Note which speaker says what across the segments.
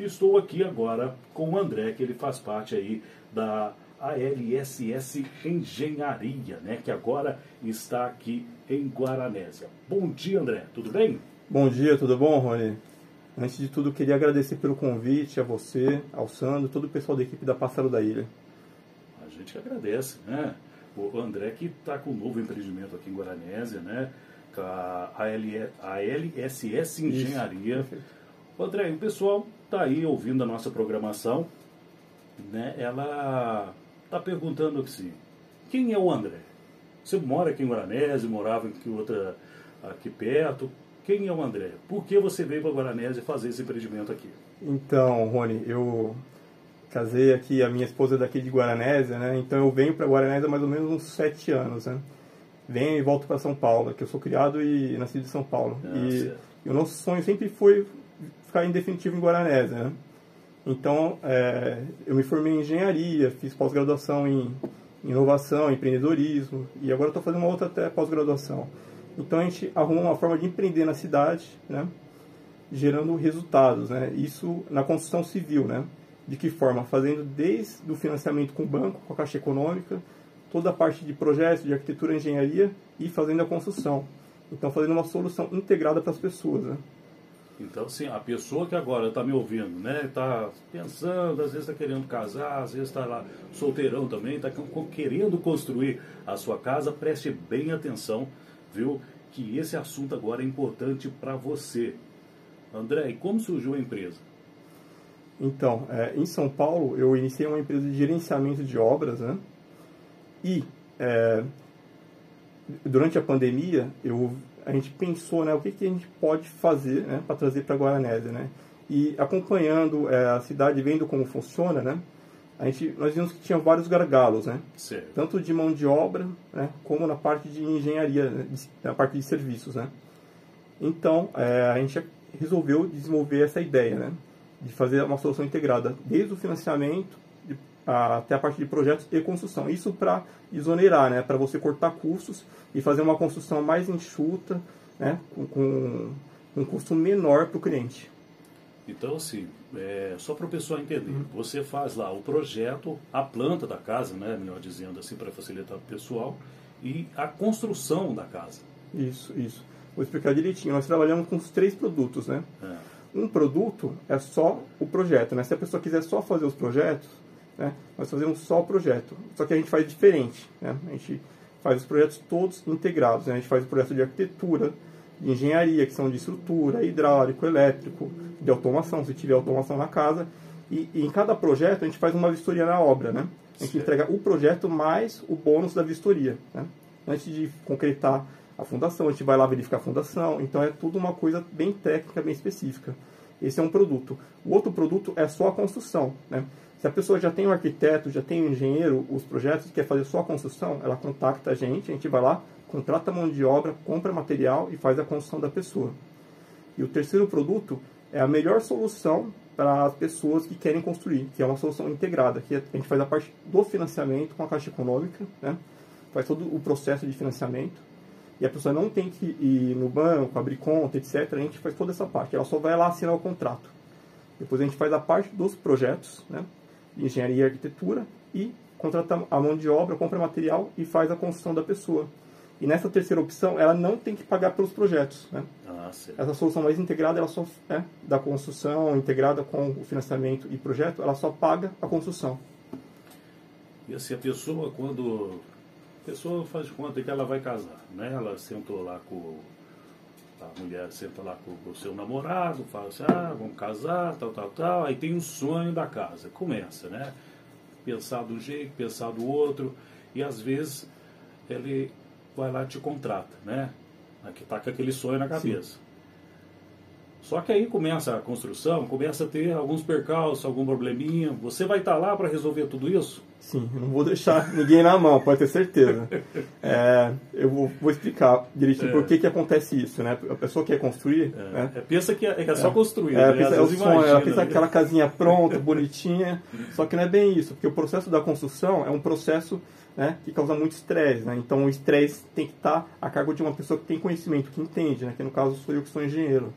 Speaker 1: E estou aqui agora com o André, que ele faz parte aí da ALSS Engenharia, né? Que agora está aqui em Guaranésia. Bom dia, André. Tudo bem?
Speaker 2: Bom dia, tudo bom, Rony? Antes de tudo, queria agradecer pelo convite a você, ao Sandro, todo o pessoal da equipe da Pássaro da Ilha.
Speaker 1: A gente que agradece, né? O André que está com um novo empreendimento aqui em Guaranésia, né? Com a, AL, a LSS Engenharia. Isso. André, o pessoal está aí ouvindo a nossa programação, né? Ela está perguntando assim, quem é o André? Você mora aqui em Guaranésia, morava aqui outra aqui perto. Quem é o André? Por que você veio para Guaranésia fazer esse empreendimento aqui?
Speaker 2: Então, Rony, eu casei aqui, a minha esposa é daqui de Guaranésia, né? Então eu venho para Guaranésia há mais ou menos uns sete anos, né? Venho e volto para São Paulo, que eu sou criado e nascido em São Paulo. Ah, e, e, o nosso sonho sempre foi ficar em definitivo em Guaranésia, né? Então, é, eu me formei em engenharia, fiz pós-graduação em inovação, empreendedorismo, e agora estou fazendo uma outra até pós-graduação. Então, a gente arruma uma forma de empreender na cidade, né? gerando resultados, né? Isso na construção civil, né? De que forma? Fazendo desde o financiamento com o banco, com a Caixa Econômica, toda a parte de projetos, de arquitetura engenharia e fazendo a construção. Então, fazendo uma solução integrada para as pessoas, né?
Speaker 1: Então, assim, a pessoa que agora está me ouvindo, né, está pensando, às vezes está querendo casar, às vezes está lá solteirão também, está querendo construir a sua casa, preste bem atenção, viu? Que esse assunto agora é importante para você. André, e como surgiu a empresa?
Speaker 2: Então, é, em São Paulo, eu iniciei uma empresa de gerenciamento de obras, né? E é, durante a pandemia, eu a gente pensou, né, o que, que a gente pode fazer, né, para trazer para Guaranésia, né? E acompanhando é, a cidade, vendo como funciona, né? A gente, nós vimos que tinha vários gargalos, né? Tanto de mão de obra, né, como na parte de engenharia, né, na parte de serviços, né? Então, é, a gente resolveu desenvolver essa ideia, né? De fazer uma solução integrada, desde o financiamento até a parte de projetos e construção. Isso para exonerar, né? Para você cortar custos e fazer uma construção mais enxuta, né, com, com um custo menor para o cliente.
Speaker 1: Então, assim, é, só para o pessoal entender, uhum. você faz lá o projeto, a planta da casa, né, melhor dizendo assim, para facilitar o pessoal, e a construção da casa.
Speaker 2: Isso, isso. Vou explicar direitinho. Nós trabalhamos com os três produtos, né? É. Um produto é só o projeto, né? Se a pessoa quiser só fazer os projetos, né, nós fazemos só projeto. Só que a gente faz diferente, né? A gente faz os projetos todos integrados. Né? A gente faz o projeto de arquitetura, de engenharia, que são de estrutura, hidráulico, elétrico, de automação, se tiver automação na casa. E, e em cada projeto a gente faz uma vistoria na obra, né? A gente certo. entrega o projeto mais o bônus da vistoria, né? Antes de concretar a fundação, a gente vai lá verificar a fundação. Então é tudo uma coisa bem técnica, bem específica. Esse é um produto. O outro produto é só a construção, né? Se a pessoa já tem um arquiteto, já tem um engenheiro, os projetos, quer fazer só a construção, ela contacta a gente, a gente vai lá, contrata mão de obra, compra material e faz a construção da pessoa. E o terceiro produto é a melhor solução para as pessoas que querem construir, que é uma solução integrada, que a gente faz a parte do financiamento com a Caixa Econômica, né? faz todo o processo de financiamento, e a pessoa não tem que ir no banco, abrir conta, etc. A gente faz toda essa parte, ela só vai lá assinar o contrato. Depois a gente faz a parte dos projetos, né? Engenharia e arquitetura e contrata a mão de obra, compra material e faz a construção da pessoa. E nessa terceira opção, ela não tem que pagar pelos projetos. Né?
Speaker 1: Ah,
Speaker 2: Essa solução mais integrada, ela só é da construção, integrada com o financiamento e projeto, ela só paga a construção.
Speaker 1: E assim, a pessoa, quando. A pessoa faz de conta que ela vai casar, né? Ela sentou lá com. A mulher senta lá com o seu namorado, fala assim, ah, vamos casar, tal, tal, tal. Aí tem um sonho da casa. Começa, né? Pensar do jeito, pensar do outro. E às vezes ele vai lá e te contrata, né? Que tá com aquele sonho na cabeça. Sim. Só que aí começa a construção, começa a ter alguns percalços, algum probleminha. Você vai estar tá lá para resolver tudo isso?
Speaker 2: Sim, não vou deixar ninguém na mão, pode ter certeza. É, eu vou, vou, explicar direitinho é. por que, que acontece isso, né? A pessoa quer construir.
Speaker 1: É.
Speaker 2: Né?
Speaker 1: É, pensa que é, é só construir.
Speaker 2: É, né? pensa, é o sonho, ela pensa né? aquela casinha pronta, bonitinha. Só que não é bem isso, porque o processo da construção é um processo né, que causa muito estresse. Né? Então o estresse tem que estar a cargo de uma pessoa que tem conhecimento, que entende, né? que no caso sou eu que sou engenheiro.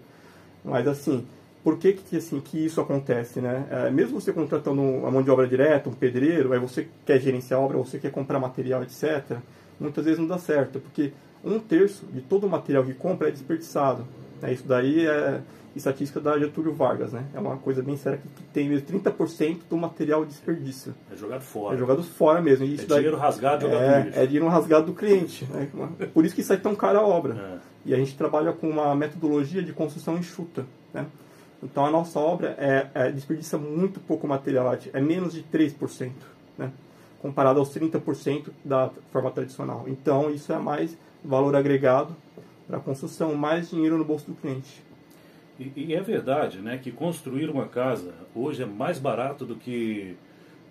Speaker 2: Mas assim, por que, que, assim, que isso acontece, né? É, mesmo você contratando uma mão de obra direta, um pedreiro, aí você quer gerenciar a obra, você quer comprar material, etc., muitas vezes não dá certo, porque um terço de todo o material que compra é desperdiçado. Né? Isso daí é estatística da Getúlio Vargas, né? É uma coisa bem séria que, que tem mesmo 30% do material desperdício.
Speaker 1: É jogado fora.
Speaker 2: É jogado fora mesmo.
Speaker 1: Isso é daí, dinheiro rasgado
Speaker 2: é, é dinheiro rasgado do cliente. Né? Por isso que sai tão cara a obra. É. E a gente trabalha com uma metodologia de construção enxuta, né? Então a nossa obra é, é desperdiça muito pouco material, é menos de 3%, né? comparado aos 30% da forma tradicional. Então isso é mais valor agregado para a construção, mais dinheiro no bolso do cliente.
Speaker 1: E, e, é verdade né, que construir uma casa hoje é mais barato do que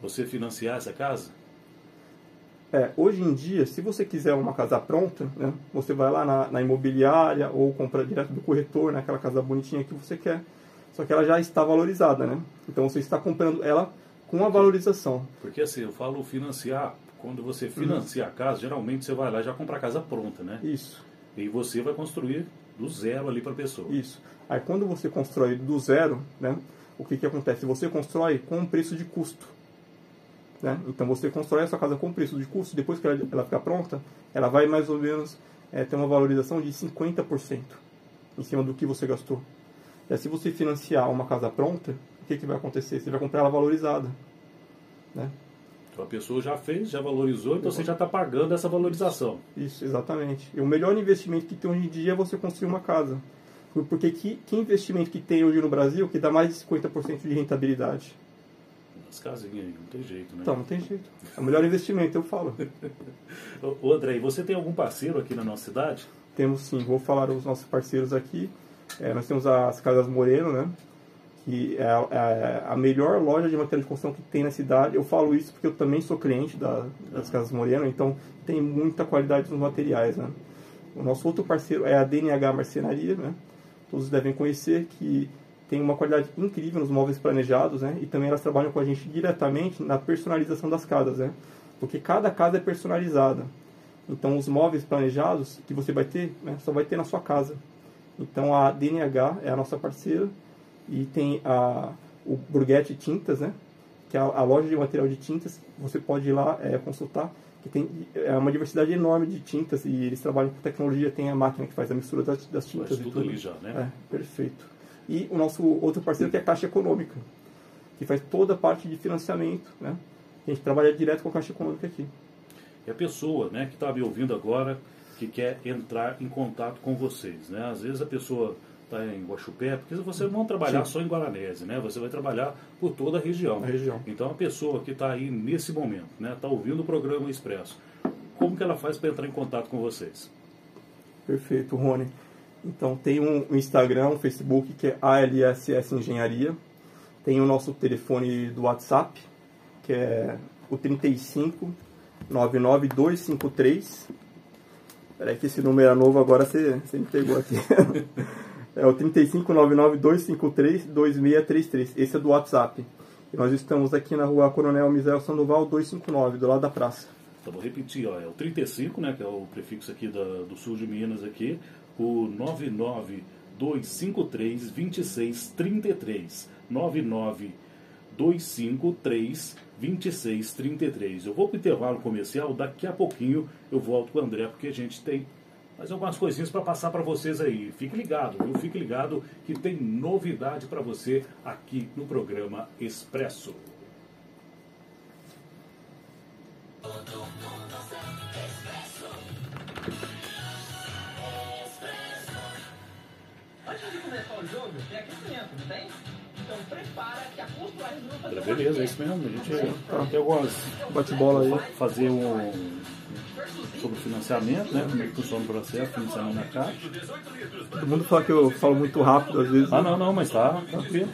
Speaker 1: você financiar essa casa?
Speaker 2: É, hoje em dia, se você quiser uma casa pronta, né, você vai lá na, na imobiliária ou compra direto do corretor, naquela né, casa bonitinha que você quer só que ela já está valorizada, né? Então você está comprando ela com a valorização.
Speaker 1: Porque assim, eu falo financiar, quando você financia uhum. a casa, geralmente você vai lá e já compra a casa pronta, né?
Speaker 2: Isso.
Speaker 1: E você vai construir do zero ali para a pessoa.
Speaker 2: Isso. Aí quando você constrói do zero, né? O que, que acontece? Você constrói com um preço de custo. Né? Então você constrói a sua casa com preço de custo, depois que ela, ela ficar pronta, ela vai mais ou menos é, ter uma valorização de 50% em cima do que você gastou. É, se você financiar uma casa pronta, o que, que vai acontecer? Você vai comprar ela valorizada. Né?
Speaker 1: Então a pessoa já fez, já valorizou, então você já está pagando essa valorização.
Speaker 2: Isso, exatamente. E o melhor investimento que tem hoje em dia é você construir uma casa. Porque que, que investimento que tem hoje no Brasil que dá mais de 50% de rentabilidade?
Speaker 1: As casinhas aí, não tem jeito, né?
Speaker 2: Então, não tem jeito. É o melhor investimento, eu falo.
Speaker 1: Ô André, você tem algum parceiro aqui na nossa cidade?
Speaker 2: Temos sim, vou falar os nossos parceiros aqui. É, nós temos as Casas Moreno, né? Que é a, é a, melhor loja de material de construção que tem na cidade. Eu falo isso porque eu também sou cliente da, das Casas Moreno, então tem muita qualidade nos materiais. Né? O nosso outro parceiro é a DNH Marcenaria, né? todos devem conhecer, que tem uma qualidade incrível nos móveis planejados, né? e também elas trabalham com a gente diretamente na personalização das casas, né? porque cada casa é personalizada. Então, os móveis planejados que você vai ter, né, só vai ter na sua casa. Então a DNH é a nossa parceira e tem a, o Burguete Tintas, né? Que é a, a, loja de material de tintas. Você pode ir lá é, consultar, que tem é uma diversidade enorme de tintas e eles trabalham com tecnologia. Tem a máquina que faz a mistura das, das tintas
Speaker 1: Faz tudo, tudo ali já, né?
Speaker 2: É, perfeito. E o nosso outro parceiro que é a Caixa Econômica, que faz toda a parte de financiamento, né? A gente trabalha direto com a Caixa Econômica aqui.
Speaker 1: E a pessoa, né, que está me ouvindo agora, que quer entrar em contato com vocês. Né? Às vezes a pessoa está em Guaxupé, porque você não trabalhar Sim. só em Guaranese, né? Você vai trabalhar por toda a região.
Speaker 2: A região.
Speaker 1: Então a pessoa que está aí nesse momento, né, está ouvindo o programa Expresso, como que ela faz para entrar em contato com vocês?
Speaker 2: Perfeito, Rony. Então tem um Instagram, um Facebook que é ALSS Engenharia. Tem o nosso telefone do WhatsApp, que é o 35 99253 Peraí que esse número é novo, agora você, você me pegou aqui. é o 35992532633. Esse é do WhatsApp. E nós estamos aqui na rua Coronel Misael Sandoval 259, do lado da praça.
Speaker 1: Então vou repetir, ó, é o 35, né, que é o prefixo aqui da, do sul de Minas aqui, o 99253 2633. 99253 2633. Eu vou para o intervalo comercial, daqui a pouquinho eu volto com o André, porque a gente tem mais algumas coisinhas para passar para vocês aí. Fique ligado, viu? Fique ligado que tem novidade para você aqui no programa Expresso. Antes de começar o jogo, tem aquecimento, não tem? Então prepara que a fazer Beleza, é isso mesmo. A gente tem algumas.
Speaker 2: Bate-bola aí.
Speaker 1: Fazer um. Sobre financiamento, né? Como é que funciona o processo, financiamento na caixa.
Speaker 2: Todo mundo fala que eu falo muito rápido às vezes.
Speaker 1: Ah, não, não, mas tá tranquilo.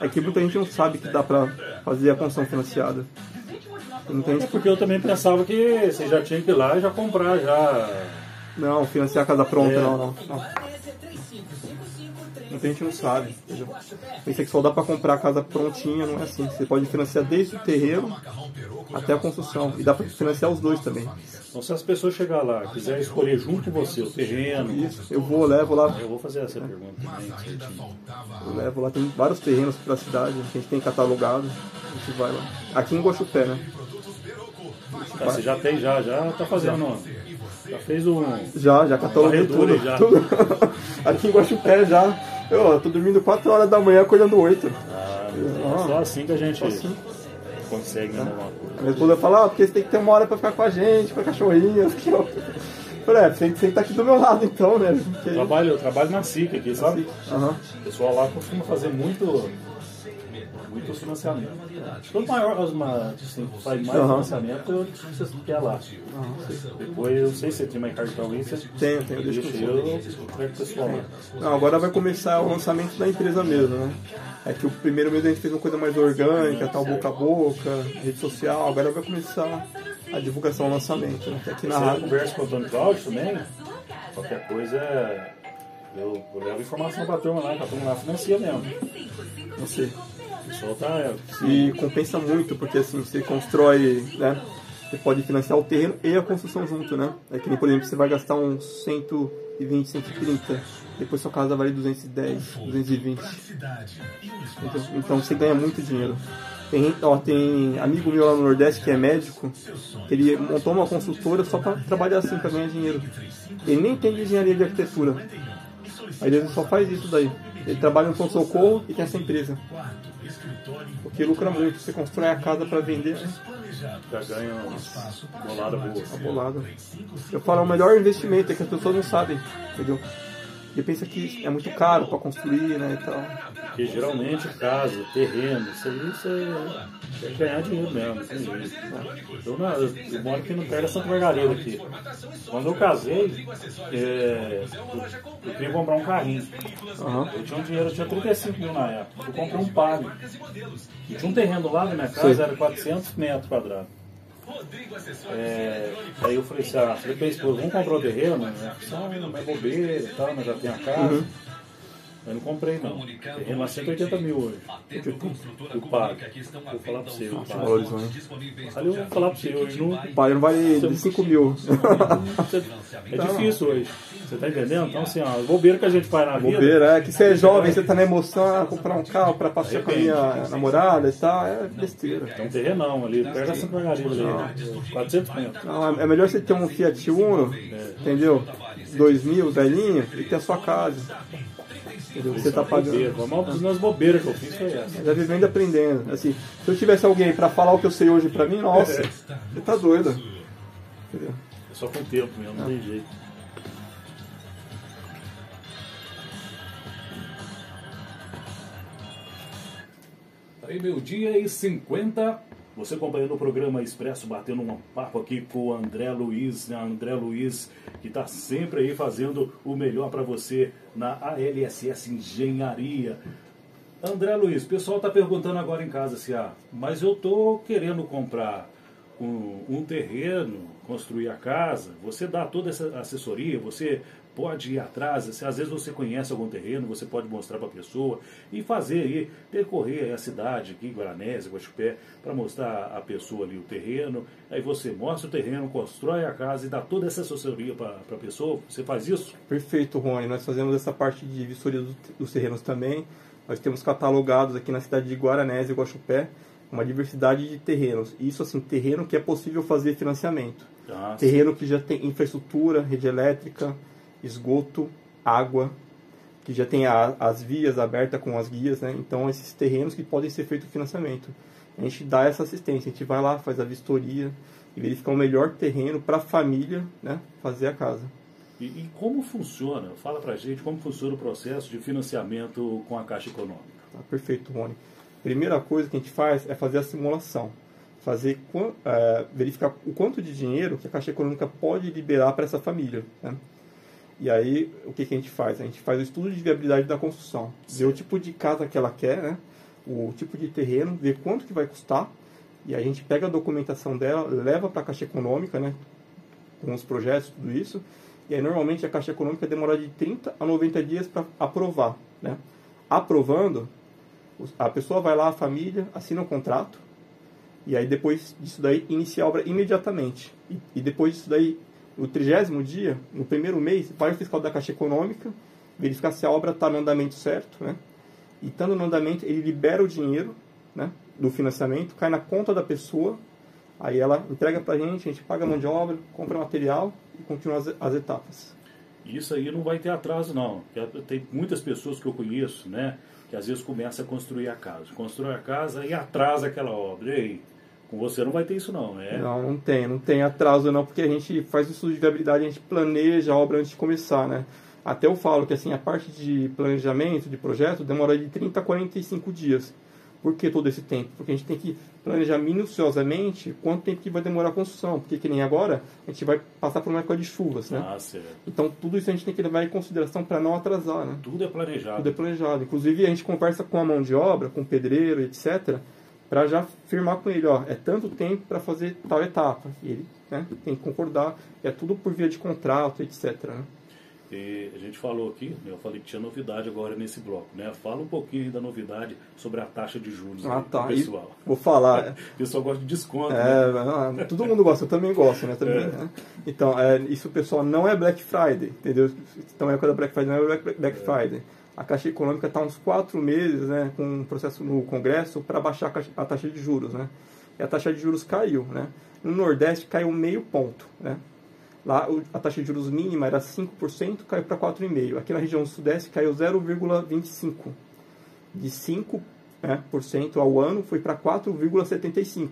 Speaker 2: É que muita gente não sabe que dá pra fazer a construção financiada.
Speaker 1: Muita gente... É porque eu também pensava que você já tinha que ir lá e já comprar, já.
Speaker 2: Não, financiar a casa pronta, é. não, não. não. Muita gente não sabe. Entendeu? Só dá para comprar a casa prontinha, não é assim. Você pode financiar desde o terreno até a construção. E dá para financiar os dois também.
Speaker 1: Então, se as pessoas chegar lá, quiser escolher junto com você o terreno.
Speaker 2: Isso, eu vou, levo lá.
Speaker 1: Eu vou fazer essa é. pergunta também.
Speaker 2: Eu levo lá, tem vários terrenos para a cidade, a gente tem catalogado. A gente vai lá. Aqui em Guaxupé, né?
Speaker 1: Ah, você já tem, já, já tá fazendo. Já fez um.
Speaker 2: Já, já cataloguei tudo. Já. tudo. Aqui em Guaxupé já. Eu tô dormindo 4 horas da manhã, acordando 8.
Speaker 1: Ah, é só assim que a gente assim. consegue, né?
Speaker 2: A minha esposa fala, ah, porque você tem que ter uma hora pra ficar com a gente, pra cachorrinho. Aqui, ó. Falei, é, você tem que estar aqui do meu lado então, né?
Speaker 1: Porque... Eu, trabalho, eu trabalho na SIC aqui, sabe? Uhum. O pessoal lá costuma fazer muito muito financiamento. Quanto maior uma, assim, faz mais uhum. financiamento, você quer lá. Uhum. Depois, eu sei se você tem mais cartão aí, você
Speaker 2: tem, tem, deixa eu, pessoal Não, agora vai começar o lançamento da empresa mesmo, né? É que o primeiro mês a gente fez uma coisa mais orgânica, tal, boca a boca, rede social, agora vai começar a divulgação, o lançamento. Né? Aqui na
Speaker 1: Você rádio. conversa com o Antônio Cláudio também, qualquer coisa eu, eu levo informação pra turma lá, que a turma lá financia mesmo.
Speaker 2: Não sei.
Speaker 1: Tá. É,
Speaker 2: e compensa muito, porque assim, você constrói, né? Você pode financiar o terreno e a construção junto, né? É que por exemplo, você vai gastar uns 120, 130. Depois sua casa vale 210, 220. Então, então você ganha muito dinheiro. Tem, ó, tem amigo meu lá no Nordeste que é médico, que ele montou uma construtora só para trabalhar assim, para ganhar dinheiro. Ele nem tem engenharia de arquitetura. Aí ele só faz isso daí. Ele trabalha no socorro e tem essa empresa. Porque lucra muito. Você constrói a casa para vender, né?
Speaker 1: Já ganha uma bolada boa.
Speaker 2: Uma bolada. Eu falo, é o melhor investimento é que as pessoas não sabem, entendeu? E pensa que é muito caro para construir, né, e tal.
Speaker 1: Porque geralmente casa, terreno, isso aí você quer ganhar dinheiro mesmo, tem jeito. Eu, eu, eu moro aqui no pé da Santa Margarida aqui. Quando eu casei, é, eu, eu, queria comprar um carrinho. Uhum. Eu tinha um dinheiro, eu tinha 35 mil na época. Eu comprei um Palio. E tinha um terreno lá na minha casa, Sim. era 400 metros quadrados. É, aí eu falei assim, ah, falei pra esposa, vamos comprar o terreno? Né? Ah, não é bobeira e tal, mas já tem a casa. Uhum. Eu não comprei não. Terreno lá 180 mil hoje. O pago. Vou falar pra você. O pago. Ali eu vou falar pra você hoje. Não...
Speaker 2: O pago não vale de 5 mil.
Speaker 1: É difícil hoje. Você tá entendendo? Então, assim, ó, bobeira que a gente faz na
Speaker 2: vida. Bobeira, é que você é jovem, você tá na emoção, comprar um carro pra passear com a minha namorada e tal, é besteira.
Speaker 1: Tem um terrenão ali, perto da Santa Margarida ali, 400 metros.
Speaker 2: Não, é melhor você ter um Fiat Uno, é. entendeu? 2000, velhinho, e ter a sua casa. Entendeu? Você tá pagando.
Speaker 1: Uma das bobeiras que eu fiz foi essa.
Speaker 2: Já vivendo e aprendendo. Assim, se eu tivesse alguém pra falar o que eu sei hoje pra mim, nossa, é. você tá doido.
Speaker 1: Entendeu? É só com o tempo mesmo, não tem jeito. Aí, meu dia e 50. Você acompanhando o programa Expresso, batendo um papo aqui com o André Luiz, né? André Luiz, que está sempre aí fazendo o melhor para você na ALSS Engenharia. André Luiz, o pessoal está perguntando agora em casa se assim, ah, mas eu estou querendo comprar um, um terreno, construir a casa, você dá toda essa assessoria, você pode ir atrás, se às vezes você conhece algum terreno, você pode mostrar para a pessoa e fazer aí, percorrer a cidade aqui, Guaranésia, Guaxupé, para mostrar a pessoa ali o terreno, aí você mostra o terreno, constrói a casa e dá toda essa assessoria para a pessoa, você faz isso?
Speaker 2: Perfeito, Rony, nós fazemos essa parte de vistoria dos terrenos também, nós temos catalogados aqui na cidade de Guaranésia e Guaxupé, uma diversidade de terrenos. Isso assim, terreno que é possível fazer financiamento. Ah, terreno que já tem infraestrutura, rede elétrica, esgoto, água, que já tem a, as vias abertas com as guias, né? Então, esses terrenos que podem ser feito financiamento. A gente dá essa assistência, a gente vai lá, faz a vistoria e verifica o melhor terreno para a família né, fazer a casa.
Speaker 1: E, e, como funciona? Fala para a gente como funciona o processo de financiamento com a Caixa Econômica.
Speaker 2: Tá, perfeito, Rony. Primeira coisa que a gente faz é fazer a simulação. Fazer, é, verificar o quanto de dinheiro que a Caixa Econômica pode liberar para essa família. Né? E aí, o que, que a gente faz? A gente faz o estudo de viabilidade da construção. Ver o tipo de casa que ela quer, né? o tipo de terreno, ver quanto que vai custar. E aí a gente pega a documentação dela, leva para a Caixa Econômica, né? com os projetos, tudo isso. E aí, normalmente, a Caixa Econômica demora de 30 a 90 dias para aprovar. Né? Aprovando, a pessoa vai lá, a família, assina o contrato, e aí depois disso daí inicia a obra imediatamente. E, e depois disso daí, no trigésimo dia, no primeiro mês, vai o fiscal da Caixa Econômica verificar se a obra está no andamento certo, né? E estando no andamento, ele libera o dinheiro né, do financiamento, cai na conta da pessoa, aí ela entrega para a gente, a gente paga a mão de obra, compra material e continua as, as etapas.
Speaker 1: Isso aí não vai ter atraso não. Tem muitas pessoas que eu conheço, né, que às vezes começa a construir a casa. Constrói a casa e atrasa aquela obra. E aí, com você não vai ter isso não, é?
Speaker 2: Não, não tem, não tem atraso não, porque a gente faz o estudo de viabilidade, a gente planeja a obra antes de começar, né? Até eu falo que assim, a parte de planejamento, de projeto, demora de 30 a 45 dias. Por que todo esse tempo? Porque a gente tem que planejar minuciosamente quanto tempo que vai demorar a construção. Porque que nem agora, a gente vai passar por uma época de chuvas, né?
Speaker 1: Ah, certo.
Speaker 2: Então tudo isso a gente tem que levar em consideração para não atrasar, né?
Speaker 1: Tudo é planejado.
Speaker 2: Tudo é planejado. Inclusive a gente conversa com a mão de obra, com o pedreiro, etc., para já firmar com ele, ó, é tanto tempo para fazer tal etapa. E ele né, tem que concordar, é tudo por via de contrato, etc. Né?
Speaker 1: E a gente falou aqui, né, eu falei que tinha novidade agora nesse bloco, né? Fala um pouquinho aí da novidade sobre a taxa de juros
Speaker 2: ah, tá.
Speaker 1: pessoal.
Speaker 2: E vou falar.
Speaker 1: o pessoal gosta de desconto.
Speaker 2: É, né? todo mundo gosta, eu também gosto, né? Também, é. né? Então, é, isso, pessoal, não é Black Friday, entendeu? Então, é da Black Friday, não é Black é. Friday. A Caixa Econômica está uns quatro meses né, com um processo no Congresso para baixar a taxa de juros, né? E a taxa de juros caiu, né? No Nordeste caiu meio ponto, né? Lá a taxa de juros mínima era 5%, caiu para 4,5%. Aqui na região sudeste caiu 0,25%. De 5% né, por cento ao ano foi para 4,75%.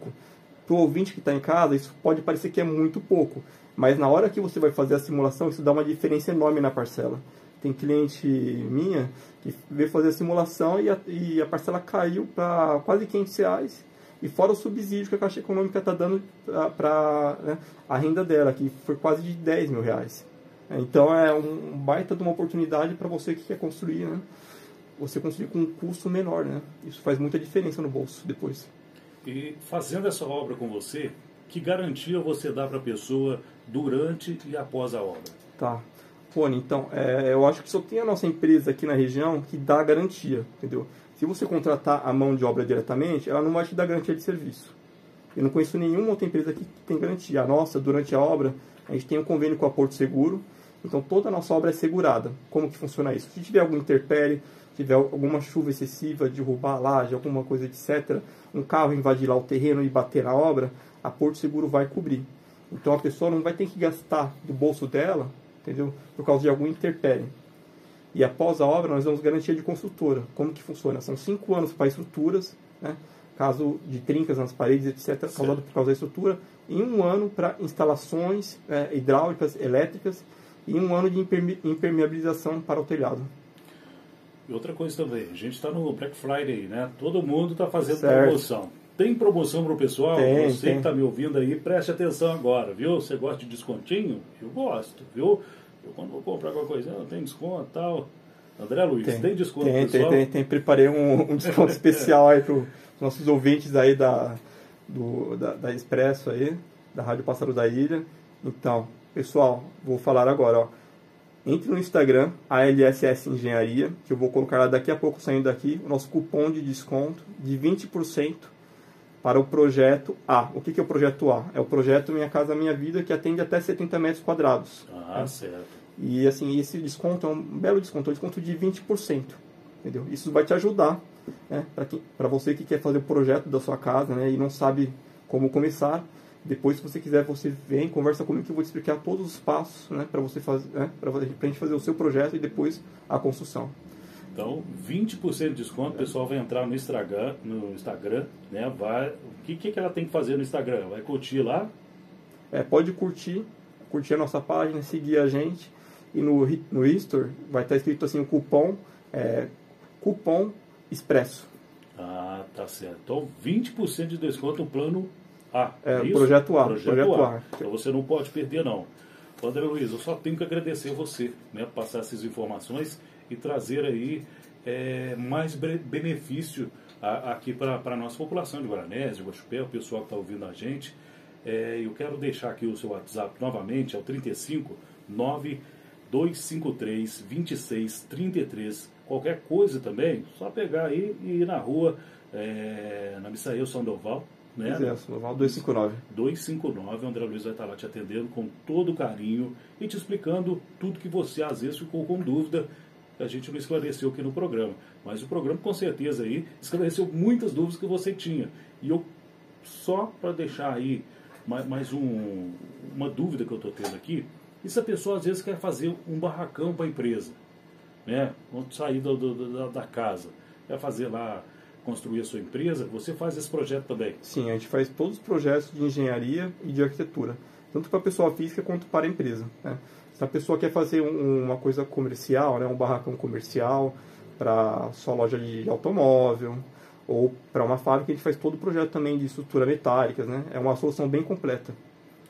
Speaker 2: Para o ouvinte que está em casa, isso pode parecer que é muito pouco. Mas na hora que você vai fazer a simulação, isso dá uma diferença enorme na parcela. Tem cliente minha que veio fazer a simulação e a, e a parcela caiu para quase 500 reais e fora o subsídio que a Caixa Econômica está dando para né, a renda dela, que foi quase de 10 mil reais. Então é um baita de uma oportunidade para você que quer construir, né? Você construir com um custo menor, né? Isso faz muita diferença no bolso depois.
Speaker 1: E fazendo essa obra com você, que garantia você dá para a pessoa durante e após a obra?
Speaker 2: Tá. Fone, então, é, eu acho que só tem a nossa empresa aqui na região que dá garantia, entendeu? Se você contratar a mão de obra diretamente, ela não vai te dar garantia de serviço. Eu não conheço nenhuma outra empresa aqui que tem garantia. A nossa, durante a obra, a gente tem um convênio com a Porto Seguro, então toda a nossa obra é segurada. Como que funciona isso? Se tiver algum interpere, tiver alguma chuva excessiva, derrubar a laje, alguma coisa, etc., um carro invadir lá o terreno e bater na obra, a Porto Seguro vai cobrir. Então a pessoa não vai ter que gastar do bolso dela, entendeu? Por causa de algum interpere. E após a obra, nós damos garantia de construtora. Como que funciona? São cinco anos para estruturas, né? caso de trincas nas paredes, etc., certo. causado por causa da estrutura, e um ano para instalações é, hidráulicas, elétricas, e um ano de impermeabilização para o telhado.
Speaker 1: E outra coisa também, a gente está no Black Friday, né? Todo mundo está fazendo certo. promoção. Tem promoção para o pessoal?
Speaker 2: Tem,
Speaker 1: Você
Speaker 2: tem.
Speaker 1: que está me ouvindo aí, preste atenção agora, viu? Você gosta de descontinho? Eu gosto, viu? Eu quando vou comprar alguma coisa, não, tem desconto e tal. André Luiz, tem, tem desconto
Speaker 2: tem,
Speaker 1: pessoal?
Speaker 2: Tem, tem, tem. Preparei um, um desconto especial aí para os nossos ouvintes aí da, do, da, da Expresso aí, da Rádio Pássaro da Ilha. Então, pessoal, vou falar agora, ó. Entre no Instagram, ALSS Engenharia, que eu vou colocar lá daqui a pouco saindo daqui, o nosso cupom de desconto de 20% para o projeto A. O que, que é o projeto A? É o projeto Minha Casa Minha Vida, que atende até 70 metros quadrados.
Speaker 1: Ah, certo.
Speaker 2: E assim, esse desconto é um belo desconto, é um desconto de 20%. Entendeu? Isso vai te ajudar né, para você que quer fazer o projeto da sua casa né, e não sabe como começar. Depois, se você quiser, você vem, conversa comigo que eu vou te explicar todos os passos né, para você fazer, né, para a gente fazer o seu projeto e depois a construção.
Speaker 1: Então, 20% de desconto, o pessoal vai entrar no Instagram, no Instagram, né? Vai, o que, que ela tem que fazer no Instagram? Vai curtir lá?
Speaker 2: É, pode curtir, curtir a nossa página, seguir a gente. E no, no Store vai estar escrito assim o cupom, é, cupom expresso.
Speaker 1: Ah, tá certo. Então, 20% de desconto no plano A.
Speaker 2: É, é projeto A.
Speaker 1: Projeto, projeto A. A. Então você não pode perder, não. André Luiz, eu só tenho que agradecer você, né, passar essas informações e trazer aí é, mais benefício a, aqui para a nossa população de Guaranés, Guaxupé, o pessoal que está ouvindo a gente. É, eu quero deixar aqui o seu WhatsApp novamente, é o 35 9253 26 33 qualquer coisa também, só pegar aí e ir na rua, é, na Missael Sandoval, né?
Speaker 2: Sandoval 259.
Speaker 1: 259, André Luiz vai estar lá te atendendo com todo carinho e te explicando tudo que você às vezes ficou com dúvida, a gente não esclareceu aqui no programa. Mas o programa com certeza aí esclareceu muitas dúvidas que você tinha. E eu, só para deixar aí mais, mais um, uma dúvida que eu estou tendo aqui, e se a pessoa às vezes quer fazer um barracão para a empresa, né? Vamos sair do, do, da, da casa, quer fazer lá, construir a sua empresa, você faz esse projeto também?
Speaker 2: Sim, a gente faz todos os projetos de engenharia e de arquitetura, tanto para a pessoa física quanto para a empresa. Né? Se a pessoa quer fazer um, uma coisa comercial, né? um barracão comercial para sua loja de automóvel, ou para uma fábrica, a gente faz todo o projeto também de estrutura metálicas, né? É uma solução bem completa.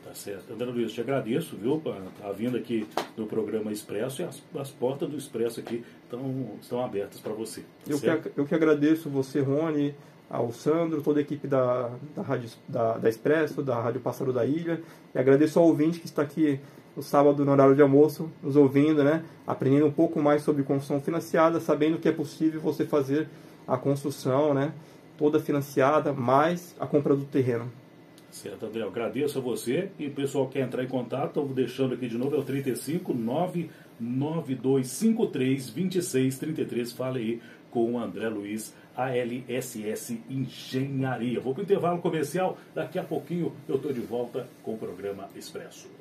Speaker 1: Tá certo. André Luiz, te agradeço, viu, a vinda aqui no programa Expresso e as, as portas do Expresso aqui estão, estão abertas para você.
Speaker 2: eu, que, eu que agradeço você, Rony, ao Sandro, toda a equipe da, da, Rádio, da, da Expresso, da Rádio Pássaro da Ilha, e agradeço ao ouvinte que está aqui no sábado no horário de almoço, nos ouvindo, né, aprendendo um pouco mais sobre construção financiada, sabendo que é possível você fazer a construção, né, toda financiada, mais a compra do terreno.
Speaker 1: Certo, André. Eu agradeço a você. E o pessoal quer entrar em contato, estou deixando aqui de novo, é o 35 99253 2633. Fale aí com o André Luiz, ALSS Engenharia. Vou para o intervalo comercial, daqui a pouquinho eu estou de volta com o programa Expresso.